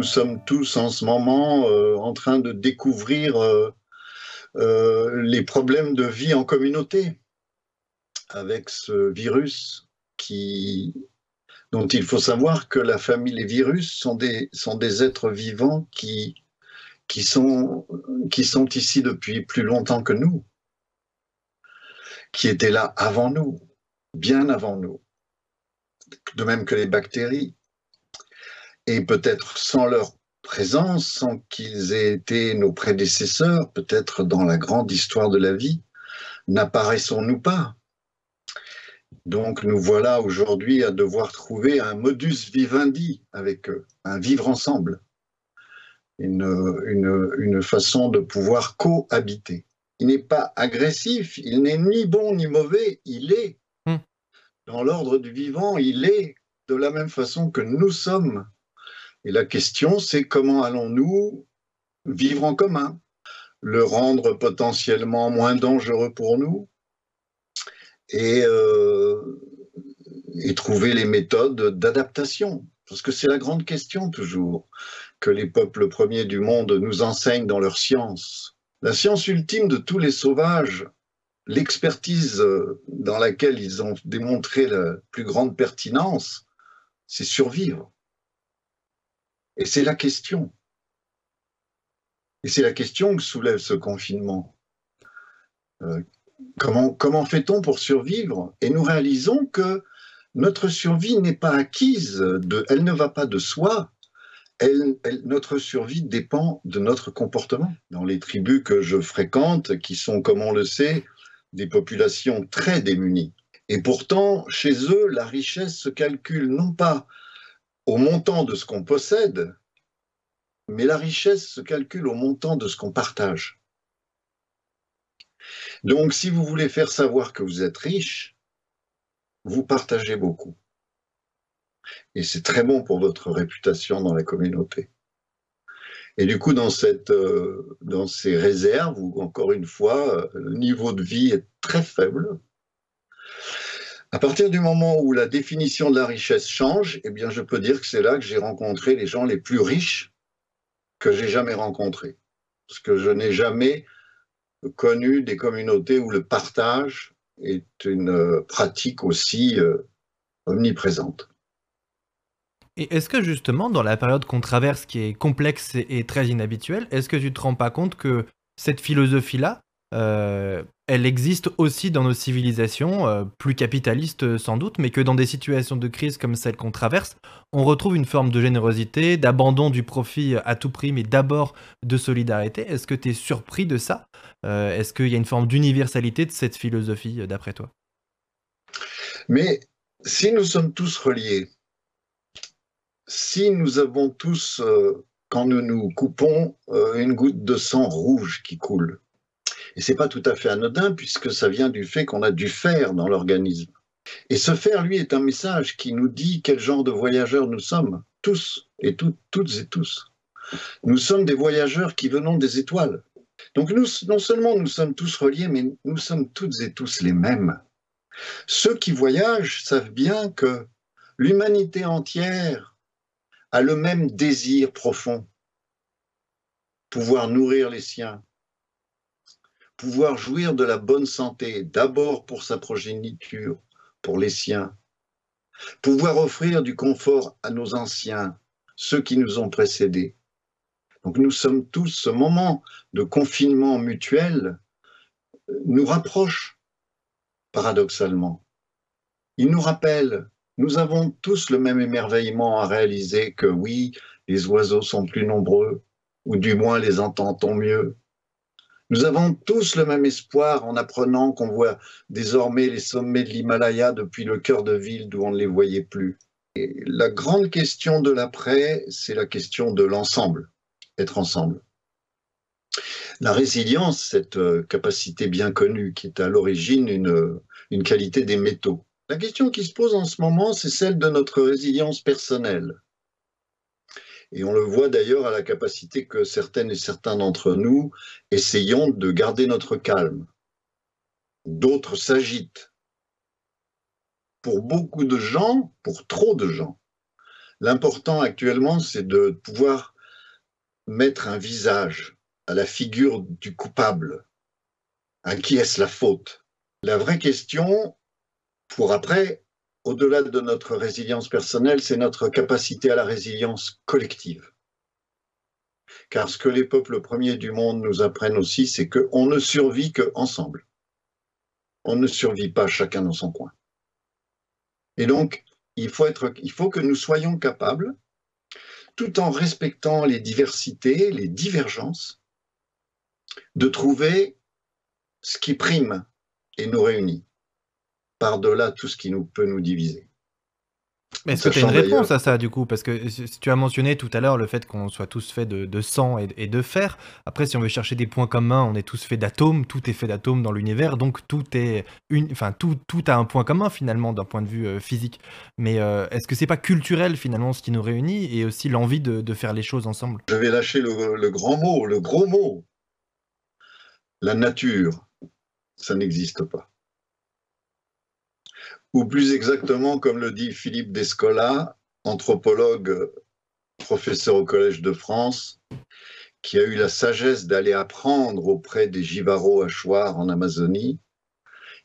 nous sommes tous en ce moment euh, en train de découvrir euh, euh, les problèmes de vie en communauté. Avec ce virus qui, dont il faut savoir que la famille, les virus sont des, sont des êtres vivants qui, qui, sont, qui sont ici depuis plus longtemps que nous, qui étaient là avant nous, bien avant nous, de même que les bactéries et peut-être sans leur présence, sans qu'ils aient été nos prédécesseurs, peut-être dans la grande histoire de la vie, n'apparaissons-nous pas? Donc nous voilà aujourd'hui à devoir trouver un modus vivendi avec eux, un vivre ensemble, une, une, une façon de pouvoir cohabiter. Il n'est pas agressif, il n'est ni bon ni mauvais, il est. Hmm. Dans l'ordre du vivant, il est de la même façon que nous sommes et la question, c'est comment allons-nous vivre en commun, le rendre potentiellement moins dangereux pour nous? Et, euh, et trouver les méthodes d'adaptation? Parce que c'est la grande question toujours que les peuples premiers du monde nous enseignent dans leur science. La science ultime de tous les sauvages, l'expertise dans laquelle ils ont démontré la plus grande pertinence, c'est survivre. Et c'est la question. Et c'est la question que soulève ce confinement. Euh, comment comment fait-on pour survivre? Et nous réalisons que notre survie n'est pas acquise, elle ne va pas de soi. Notre survie dépend de notre comportement. Dans les tribus que je fréquente, qui sont, comme on le sait, des populations très démunies. Et pourtant, chez eux, la richesse se calcule non pas au montant de ce qu'on possède, mais la richesse se calcule au montant de ce qu'on partage. Donc, si vous voulez faire savoir que vous êtes riche, vous partagez beaucoup. Et c'est très bon pour votre réputation dans la communauté. Et du coup, dans, euh, ces réserves, où encore une fois, le niveau de vie est très faible, à partir du moment où la définition de la richesse change, eh bien, je peux dire que c'est là que j'ai rencontré les gens les plus riches que j'ai jamais rencontrés. Parce que je n'ai jamais connu des communautés où le partage est une pratique aussi euh, omniprésente. Et est-ce que justement, dans la période qu'on traverse, qui est complexe et, très inhabituelle, est-ce que tu ne te rends pas compte que cette philosophie-là, euh, elle existe aussi dans nos civilisations, euh, plus capitalistes euh, sans doute, mais que dans des situations de crise comme celle qu'on traverse, on retrouve une forme de générosité, d'abandon du profit à tout prix, mais d'abord de solidarité. Est-ce que tu es surpris de ça? Est-ce qu'il y a une forme d'universalité de cette philosophie, d'après toi? Mais si nous sommes tous reliés, si nous avons tous, quand nous nous coupons, une goutte de sang rouge qui coule, et c'est pas tout à fait anodin puisque ça vient du fait qu'on a du fer dans l'organisme. Et ce fer, lui, est un message qui nous dit quel genre de voyageurs nous sommes, tous et toutes, toutes et tous. Nous sommes des voyageurs qui venons des étoiles. Donc nous, non seulement nous sommes tous reliés, mais nous sommes toutes et tous les mêmes. Ceux qui voyagent savent bien que l'humanité entière a le même désir profond, pouvoir nourrir les siens, pouvoir jouir de la bonne santé, d'abord pour sa progéniture, pour les siens, pouvoir offrir du confort à nos anciens, ceux qui nous ont précédés. Donc nous sommes tous, ce moment de confinement mutuel nous rapproche, paradoxalement. Il nous rappelle, nous avons tous le même émerveillement à réaliser que oui, les oiseaux sont plus nombreux, ou du moins les entend-on mieux, nous avons tous le même espoir en apprenant qu'on voit désormais les sommets de l'Himalaya depuis le cœur de ville d'où on ne les voyait plus. La grande question de l'après, c'est la question de l'ensemble, être ensemble. La résilience, cette euh, capacité bien connue qui est à l'origine une qualité des métaux. La question qui se pose en ce moment, c'est celle de notre résilience personnelle. Et on le voit d'ailleurs à la capacité que certaines et certains d'entre nous essayons de garder notre calme. D'autres s'agitent. Pour beaucoup de gens, pour trop de gens, L'important actuellement, c'est de pouvoir mettre un visage à la figure du coupable. À qui est-ce la faute? La vraie question, pour après, au-delà de notre résilience personnelle, c'est notre capacité à la résilience collective. Car ce que les peuples premiers du monde nous apprennent aussi, c'est qu'on ne survit qu'ensemble. On ne survit pas chacun dans son coin. Et donc, il faut, il faut que nous soyons capables, tout en respectant les diversités, les divergences, de trouver ce qui prime et nous réunit par-delà tout ce qui nous, peut nous diviser. Mais est-ce que tu as une réponse à ça du coup? Parce que tu as mentionné tout à l'heure le fait qu'on soit tous faits de, sang et, de fer. Après, si on veut chercher des points communs, on est tous faits d'atomes. Tout est fait d'atomes dans l'univers, donc tout est une, enfin tout, tout a un point commun finalement d'un point de vue euh, physique. Mais euh, est-ce que c'est pas culturel finalement ce qui nous réunit et aussi l'envie de, faire les choses ensemble? Je vais lâcher le grand mot, le gros mot. La nature, ça n'existe pas ou plus exactement, comme le dit Philippe Descola, anthropologue, professeur au Collège de France, qui a eu la sagesse d'aller apprendre auprès des Jivaro Hachoirs en Amazonie,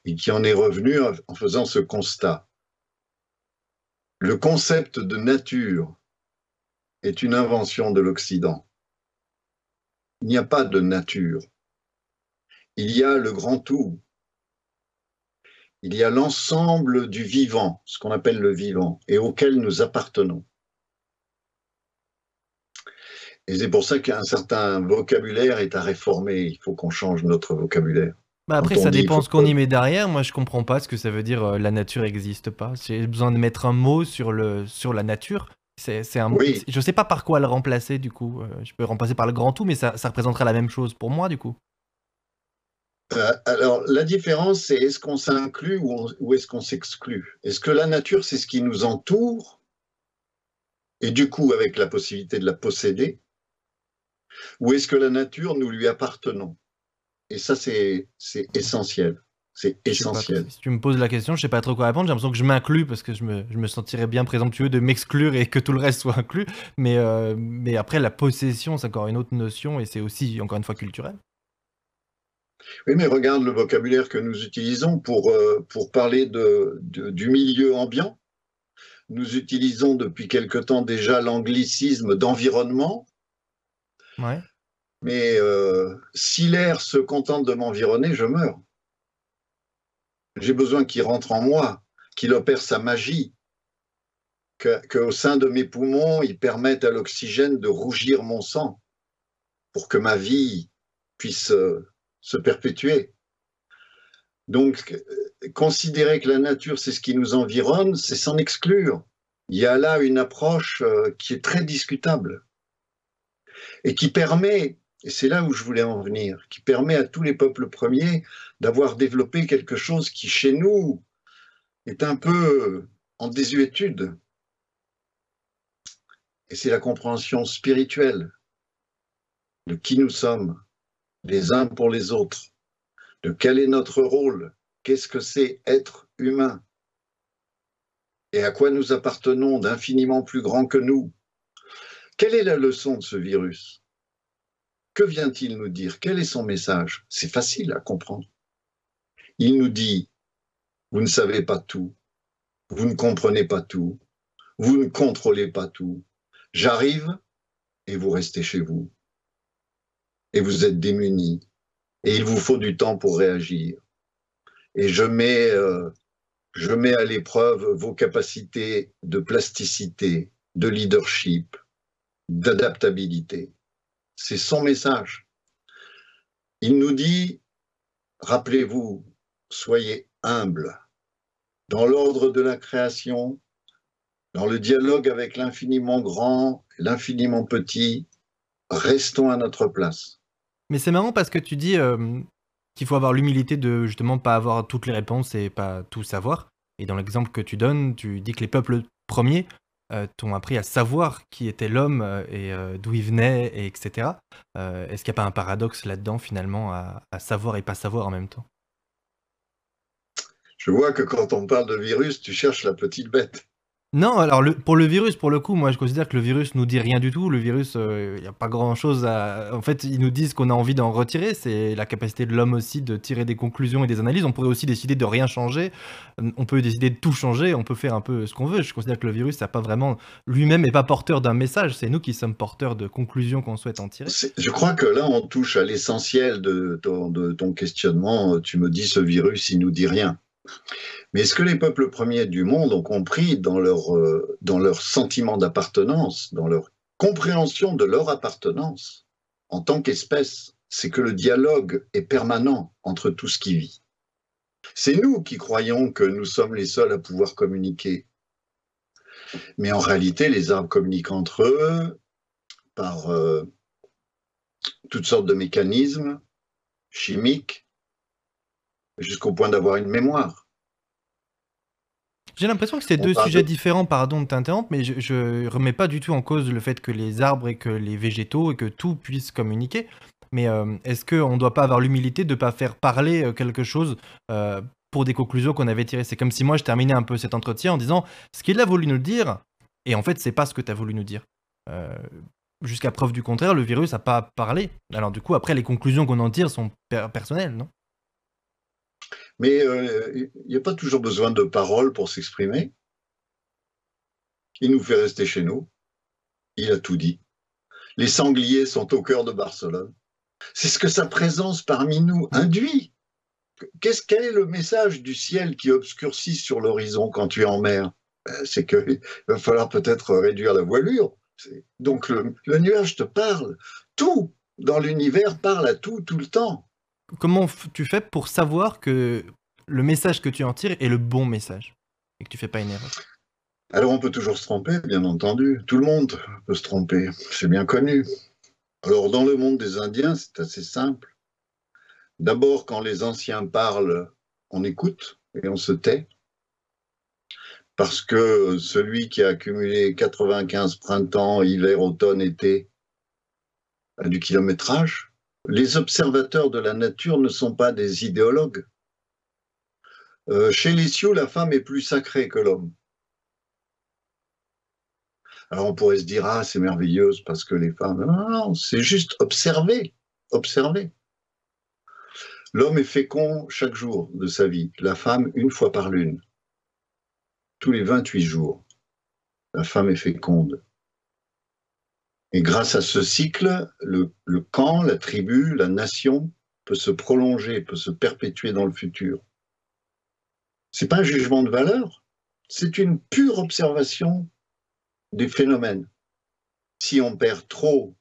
et qui en est revenu en faisant ce constat. Le concept de nature est une invention de l'Occident. Il n'y a pas de nature. Il y a le grand tout, il y a l'ensemble du vivant, ce qu'on appelle le vivant, et auquel nous appartenons. Et c'est pour ça qu'un certain vocabulaire est à réformer. Il faut qu'on change notre vocabulaire. Bah après, ça dépend ce qu'on y met derrière. Moi, je comprends pas ce que ça veut dire euh, la nature n'existe pas. J'ai besoin de mettre un mot sur, le, sur la nature. C'est un oui. Je sais pas par quoi le remplacer, du coup. Euh, je peux remplacer par le grand tout, mais ça, ça représenterait la même chose pour moi, du coup. Euh, alors, la différence, c'est est-ce qu'on s'inclut ou, est-ce qu'on s'exclut? Est-ce que la nature, c'est ce qui nous entoure? Et du coup avec la possibilité de la posséder? Ou est-ce que la nature, nous lui appartenons? Et ça, c'est essentiel. C'est essentiel. si tu me poses la question, je ne sais pas trop quoi répondre. J'ai l'impression que je m'inclus parce que je me, je me, sentirais bien présomptueux de m'exclure et que tout le reste soit inclus. Mais, euh, mais après, la possession, c'est encore une autre notion et c'est aussi, encore une fois, culturel. Oui, mais regarde le vocabulaire que nous utilisons pour, euh, pour parler de, du milieu ambiant. Nous utilisons depuis quelque temps déjà l'anglicisme d'environnement. Ouais. Mais euh, si l'air se contente de m'environner, je meurs. J'ai besoin qu'il rentre en moi, qu'il opère sa magie, qu'au sein de mes poumons, il permette à l'oxygène de rougir mon sang pour que ma vie puisse euh, se perpétuer. Donc, considérer que la nature, c'est ce qui nous environne, c'est s'en exclure. Il y a là une approche euh, qui est très discutable et qui permet, et c'est là où je voulais en venir, qui permet à tous les peuples premiers d'avoir développé quelque chose qui, chez nous, est un peu en désuétude. Et c'est la compréhension spirituelle de qui nous sommes, les uns pour les autres, de quel est notre rôle, qu'est-ce que c'est être humain, et à quoi nous appartenons d'infiniment plus grand que nous? Quelle est la leçon de ce virus? Que vient-il nous dire? Quel est son message? C'est facile à comprendre. Il nous dit, vous ne savez pas tout, vous ne comprenez pas tout, vous ne contrôlez pas tout. J'arrive et vous restez chez vous et vous êtes démunis et il vous faut du temps pour réagir. Et je mets, euh, je mets à l'épreuve vos capacités de plasticité, de leadership, d'adaptabilité. C'est son message. Il nous dit, rappelez-vous, soyez humbles dans l'ordre de la création, dans le dialogue avec l'infiniment grand, l'infiniment petit, restons à notre place. Mais c'est marrant parce que tu dis euh, qu'il faut avoir l'humilité de justement pas avoir toutes les réponses et pas tout savoir. Et dans l'exemple que tu donnes, tu dis que les peuples premiers euh, t'ont appris à savoir qui était l'homme euh, et d'où il venait, et etc. Est-ce qu'il n'y a pas un paradoxe là-dedans finalement à, savoir et pas savoir en même temps? Je vois que quand on parle de virus, tu cherches la petite bête. Non, alors pour le virus, pour le coup, moi je considère que le virus nous dit rien du tout. Le virus, il euh, n'y a pas grand chose à. En fait, ils nous disent qu'on a envie d'en retirer. C'est la capacité de l'homme aussi de tirer des conclusions et des analyses. On pourrait aussi décider de rien changer. On peut décider de tout changer. On peut faire un peu ce qu'on veut. Je considère que le virus, ça pas vraiment. Lui-même n'est pas porteur d'un message. C'est nous qui sommes porteurs de conclusions qu'on souhaite en tirer. Je crois que là, on touche à l'essentiel de de ton questionnement. Tu me dis ce virus, il nous dit rien. Mais ce que les peuples premiers du monde ont compris dans leur, euh, dans leur sentiment d'appartenance, dans leur compréhension de leur appartenance en tant qu'espèce, c'est que le dialogue est permanent entre tout ce qui vit. C'est nous qui croyons que nous sommes les seuls à pouvoir communiquer. Mais en réalité, les arbres communiquent entre eux par euh, toutes sortes de mécanismes chimiques, jusqu'au point d'avoir une mémoire. J'ai l'impression que c'est deux sujets différents, pardon de t'interrompre, mais je, ne remets pas du tout en cause le fait que les arbres et que les végétaux et que tout puisse communiquer. Mais euh, est-ce qu'on ne doit pas avoir l'humilité de ne pas faire parler euh, quelque chose euh, pour des conclusions qu'on avait tirées? C'est comme si moi je terminais un peu cet entretien en disant ce qu'il a voulu nous dire, et en fait c'est pas ce que tu as voulu nous dire. Jusqu'à preuve du contraire, le virus n'a pas parlé. Alors du coup, après, les conclusions qu'on en tire sont personnelles, non? Mais euh, il n'y a pas toujours besoin de paroles pour s'exprimer. Il nous fait rester chez nous. Il a tout dit. Les sangliers sont au cœur de Barcelone. C'est ce que sa présence parmi nous induit. Qu'est-ce quel est le message du ciel qui obscurcit sur l'horizon quand tu es en mer? Euh, C'est qu'il va falloir peut-être réduire la voilure. Donc le, le nuage te parle. Tout dans l'univers parle à tout tout le temps. Comment tu fais pour savoir que le message que tu en tires est le bon message et que tu fais pas une erreur? Alors on peut toujours se tromper, bien entendu. Tout le monde peut se tromper, c'est bien connu. Alors dans le monde des Indiens, c'est assez simple. D'abord, quand les anciens parlent, on écoute et on se tait. Parce que celui qui a accumulé 95 printemps, hiver, automne, été, a du kilométrage, les observateurs de la nature ne sont pas des idéologues. Euh, chez les Sioux, la femme est plus sacrée que l'homme. Alors on pourrait se dire, ah, c'est merveilleuse parce que les femmes. Non, non, c'est juste observer, observer. L'homme est fécond chaque jour de sa vie, la femme une fois par lune, tous les 28 jours. La femme est féconde. Et grâce à ce cycle, le, camp, la tribu, la nation peut se prolonger, peut se perpétuer dans le futur. C'est pas un jugement de valeur, c'est une pure observation des phénomènes. Si on perd trop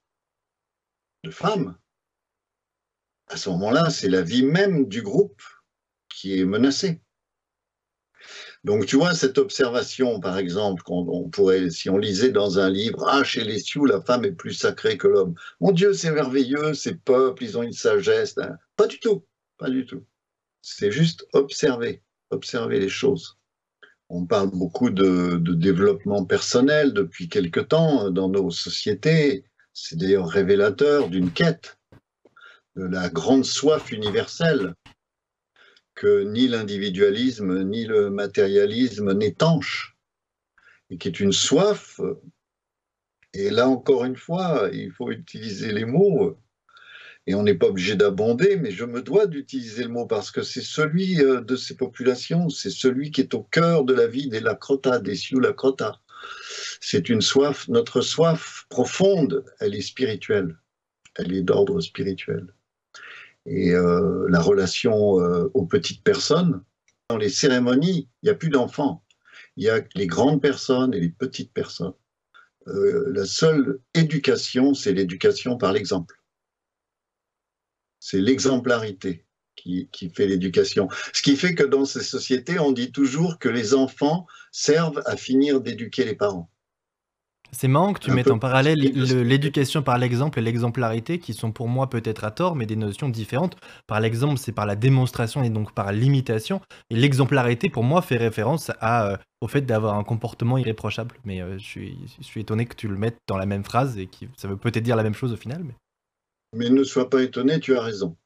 de femmes, à ce moment-là, c'est la vie même du groupe qui est menacée. Donc, tu vois, cette observation, par exemple, qu'on pourrait, si on lisait dans un livre, Ah, chez les Sioux, la femme est plus sacrée que l'homme. Mon Dieu, c'est merveilleux, ces peuples, ils ont une sagesse. Hein. Pas du tout, pas du tout. C'est juste observer, observer les choses. On parle beaucoup de, de développement personnel depuis quelque temps dans nos sociétés. C'est d'ailleurs révélateur d'une quête, de la grande soif universelle que ni l'individualisme ni le matérialisme n'étanche, et qui est une soif. Et là encore une fois, il faut utiliser les mots, et on n'est pas obligé d'abonder, mais je me dois d'utiliser le mot parce que c'est celui euh, de ces populations, c'est celui qui est au cœur de la vie des Lakota, des Sioux Lakota. C'est une soif, notre soif profonde, elle est spirituelle, elle est d'ordre spirituel et euh, la relation euh, aux petites personnes. Dans les cérémonies, il n'y a plus d'enfants. Il y a les grandes personnes et les petites personnes. Euh, la seule éducation, c'est l'éducation par l'exemple. C'est l'exemplarité qui, qui fait l'éducation. Ce qui fait que dans ces sociétés, on dit toujours que les enfants servent à finir d'éduquer les parents. C'est marrant que tu mettes en parallèle l'éducation par l'exemple et l'exemplarité, qui sont pour moi peut-être à tort, mais des notions différentes. Par l'exemple, c'est par la démonstration et donc par l'imitation. Et l'exemplarité, pour moi, fait référence à, euh, au fait d'avoir un comportement irréprochable. Mais euh, je, suis, je, suis, étonné que tu le mettes dans la même phrase et que ça veut peut-être dire la même chose au final. Mais, mais ne sois pas étonné, tu as raison.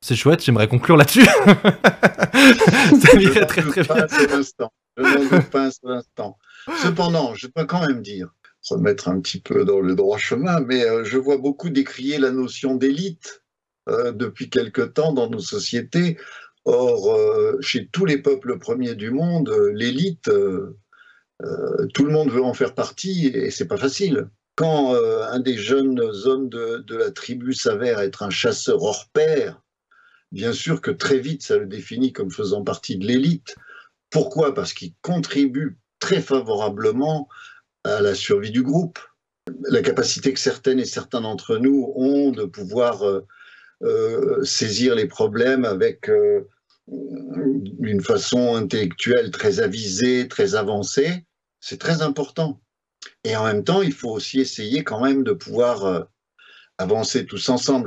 C'est chouette, j'aimerais conclure là-dessus. ça irait très très bien. Je n'en doute pas un seul instant. Cependant, je dois quand même dire, remettre un petit peu dans le droit chemin, mais euh, je vois beaucoup décrier la notion d'élite euh, depuis quelque temps dans nos sociétés. Or, euh, chez tous les peuples premiers du monde, l'élite, tout le monde veut en faire partie et c'est pas facile. Quand un des jeunes hommes de, de la tribu s'avère être un chasseur hors pair, bien sûr que très vite ça le définit comme faisant partie de l'élite. Pourquoi? Parce qu'il contribue très favorablement à la survie du groupe. La capacité que certaines et certains d'entre nous ont de pouvoir euh, euh, saisir les problèmes avec euh, une façon intellectuelle très avisée, très avancée, c'est très important. Et en même temps, il faut aussi essayer quand même de pouvoir avancer tous ensemble.